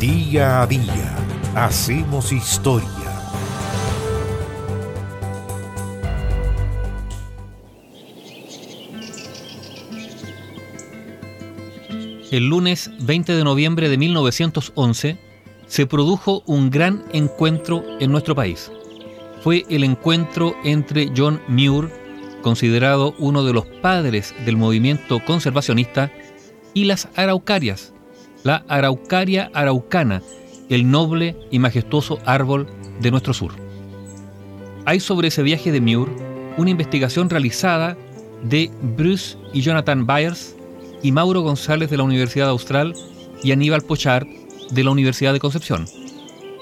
Día a día hacemos historia. El lunes 20 de noviembre de 1911 se produjo un gran encuentro en nuestro país. Fue el encuentro entre John Muir, considerado uno de los padres del movimiento conservacionista, y las araucarias, la araucaria araucana, el noble y majestuoso árbol de nuestro sur. Hay sobre ese viaje de Muir una investigación realizada de Bruce y Jonathan Byers y Mauro González de la Universidad Austral y Aníbal Pochard de la Universidad de Concepción.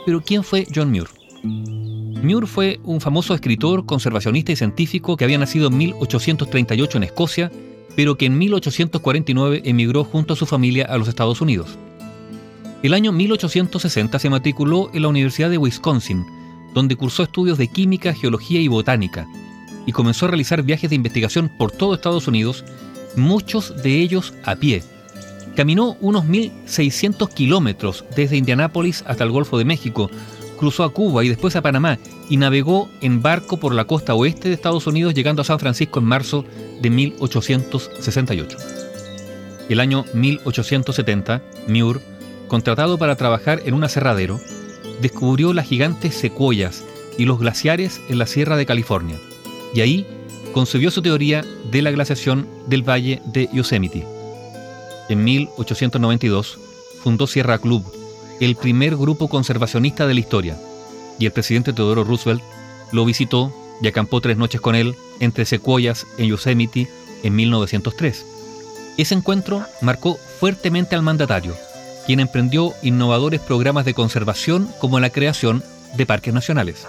Pero ¿quién fue John Muir? Muir fue un famoso escritor, conservacionista y científico que había nacido en 1838 en Escocia, pero que en 1849 emigró junto a su familia a los Estados Unidos. El año 1860 se matriculó en la Universidad de Wisconsin, donde cursó estudios de química, geología y botánica, y comenzó a realizar viajes de investigación por todo Estados Unidos, muchos de ellos a pie. Caminó unos 1.600 kilómetros desde Indianápolis hasta el Golfo de México, cruzó a Cuba y después a Panamá y navegó en barco por la costa oeste de Estados Unidos llegando a San Francisco en marzo de 1868. El año 1870, Muir, contratado para trabajar en un aserradero, descubrió las gigantes secuoyas y los glaciares en la Sierra de California, y ahí concebió su teoría de la glaciación del valle de Yosemite. En 1892 fundó Sierra Club, el primer grupo conservacionista de la historia, y el presidente Teodoro Roosevelt lo visitó y acampó tres noches con él entre secuoyas en Yosemite en 1903. Ese encuentro marcó fuertemente al mandatario, quien emprendió innovadores programas de conservación como la creación de parques nacionales.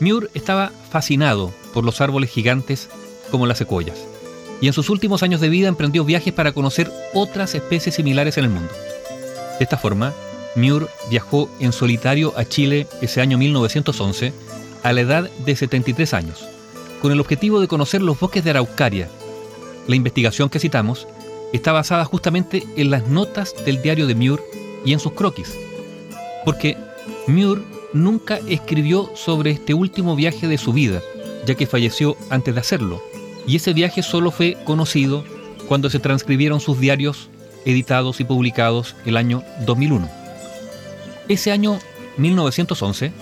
Muir estaba fascinado por los árboles gigantes como las secuoyas, y en sus últimos años de vida emprendió viajes para conocer otras especies similares en el mundo. De esta forma, Muir viajó en solitario a Chile ese año 1911 a la edad de 73 años, con el objetivo de conocer los bosques de Araucaria. La investigación que citamos está basada justamente en las notas del diario de Muir y en sus croquis, porque Muir nunca escribió sobre este último viaje de su vida, ya que falleció antes de hacerlo, y ese viaje solo fue conocido cuando se transcribieron sus diarios editados y publicados el año 2001. Ese año 1911,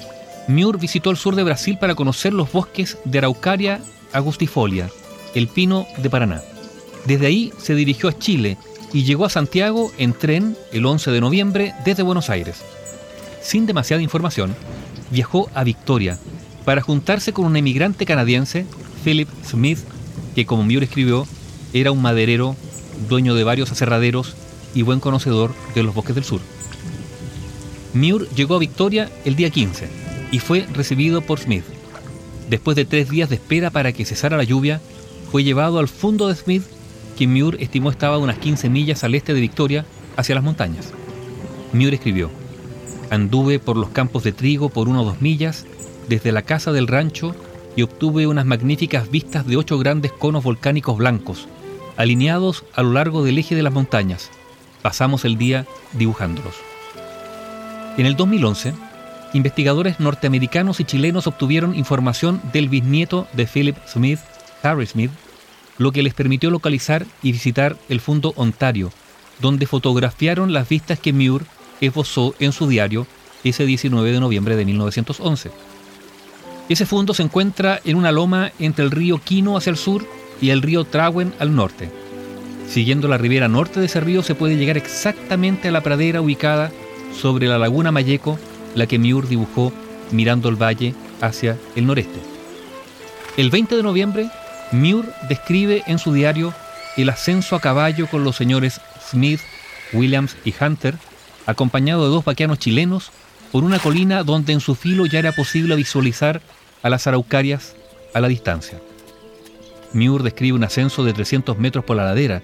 Muir visitó el sur de Brasil para conocer los bosques de Araucaria agustifolia, el pino de Paraná. Desde ahí se dirigió a Chile y llegó a Santiago en tren el 11 de noviembre desde Buenos Aires. Sin demasiada información, viajó a Victoria para juntarse con un emigrante canadiense, Philip Smith, que como Muir escribió, era un maderero dueño de varios aserraderos y buen conocedor de los bosques del sur. Muir llegó a Victoria el día 15 y fue recibido por Smith. Después de tres días de espera para que cesara la lluvia, fue llevado al fondo de Smith, quien Muir estimó estaba a unas 15 millas al este de Victoria, hacia las montañas. Muir escribió, Anduve por los campos de trigo por uno o dos millas, desde la casa del rancho, y obtuve unas magníficas vistas de ocho grandes conos volcánicos blancos, alineados a lo largo del eje de las montañas. Pasamos el día dibujándolos. En el 2011, investigadores norteamericanos y chilenos obtuvieron información del bisnieto de Philip Smith, Harry Smith, lo que les permitió localizar y visitar el Fundo Ontario, donde fotografiaron las vistas que Muir esbozó en su diario ese 19 de noviembre de 1911. Ese fundo se encuentra en una loma entre el río Quino hacia el sur y el río Trawen al norte. Siguiendo la ribera norte de ese río se puede llegar exactamente a la pradera ubicada sobre la laguna Mayeco, la que Miur dibujó mirando el valle hacia el noreste. El 20 de noviembre, Muir describe en su diario el ascenso a caballo con los señores Smith, Williams y Hunter, acompañado de dos vaqueanos chilenos, por una colina donde en su filo ya era posible visualizar a las araucarias a la distancia. Muir describe un ascenso de 300 metros por la ladera,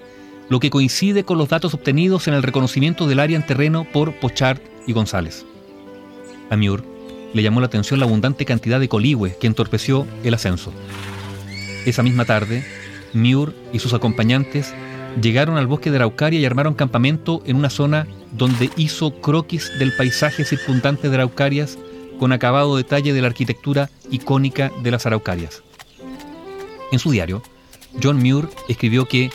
lo que coincide con los datos obtenidos en el reconocimiento del área en terreno por Pochard y González. A Muir le llamó la atención la abundante cantidad de coligües que entorpeció el ascenso. Esa misma tarde, Muir y sus acompañantes llegaron al bosque de Araucaria y armaron campamento en una zona donde hizo croquis del paisaje circundante de Araucarias con acabado detalle de la arquitectura icónica de las Araucarias. En su diario, John Muir escribió que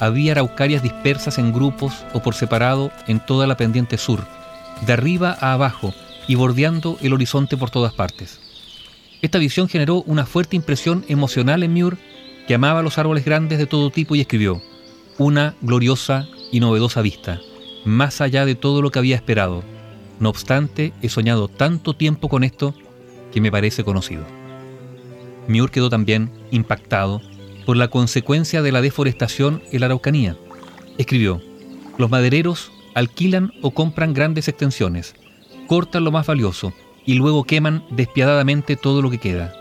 había araucarias dispersas en grupos o por separado en toda la pendiente sur, de arriba a abajo y bordeando el horizonte por todas partes. Esta visión generó una fuerte impresión emocional en Muir, que amaba los árboles grandes de todo tipo y escribió, una gloriosa y novedosa vista, más allá de todo lo que había esperado. No obstante, he soñado tanto tiempo con esto que me parece conocido. Muir quedó también impactado por la consecuencia de la deforestación en la Araucanía. Escribió, los madereros alquilan o compran grandes extensiones, cortan lo más valioso y luego queman despiadadamente todo lo que queda.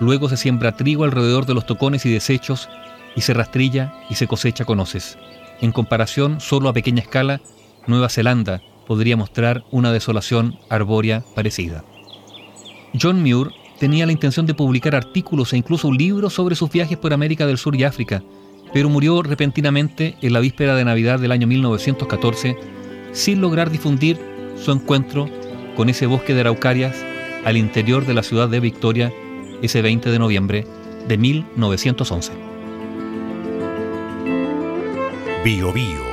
Luego se siembra trigo alrededor de los tocones y desechos y se rastrilla y se cosecha con hoces. En comparación, solo a pequeña escala, Nueva Zelanda podría mostrar una desolación arbórea parecida. John Muir tenía la intención de publicar artículos e incluso un libro sobre sus viajes por América del Sur y África, pero murió repentinamente en la víspera de Navidad del año 1914 sin lograr difundir su encuentro con ese bosque de araucarias al interior de la ciudad de Victoria ese 20 de noviembre de 1911. Bio, Bio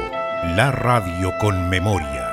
la radio con memoria.